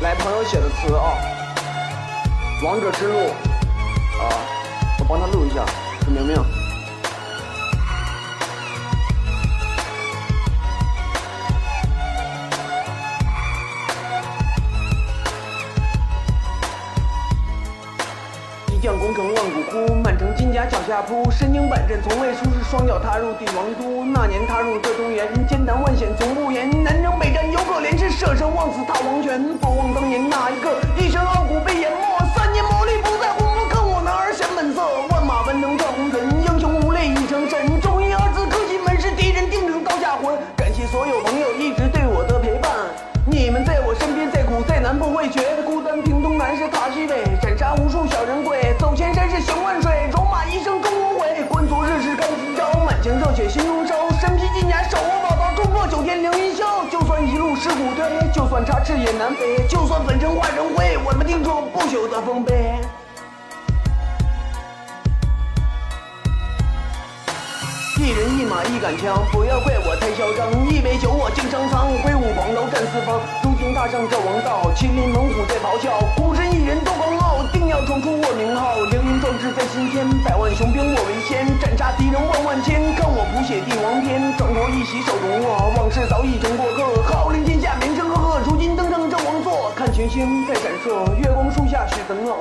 来朋友写的词啊，王者之路啊，我帮他录一下，是明明。一将功成万骨枯，满城金甲脚下铺。身经百战从未输，是双脚踏入帝王都。那年踏入这中原，艰难万险从不言。南征北战有可怜，是舍生忘死踏黄泉。不忘当年那一刻，一身傲骨被淹没。三年磨砺不在乎，看我男儿显本色。万马奔腾战红尘，英雄无泪已成神。忠义二字刻心门，是敌人定城刀下魂。感谢所有朋友一直对我的陪伴，你们在我身边，再苦再难不会觉得孤单。平东南是塔西北，身披金甲手握宝刀，冲破九天凌云霄。就算一路尸骨堆，就算插翅也难飞，就算粉身化成灰，我们定出不朽的丰碑。一人一马一杆枪，不要怪我太嚣张。一杯酒我敬上苍，挥舞黄刀战四方。如今踏上这王道，麒麟猛虎在咆哮，孤身一人多狂傲，定要闯出我名号。凌云壮志在心间，百万雄兵我为先，斩杀敌人万万千。写帝王篇，壮国一席手中握，往事早已成过客。号令天下名声赫赫，如今登上这王座，看群星在闪烁，月光树下许纷扰。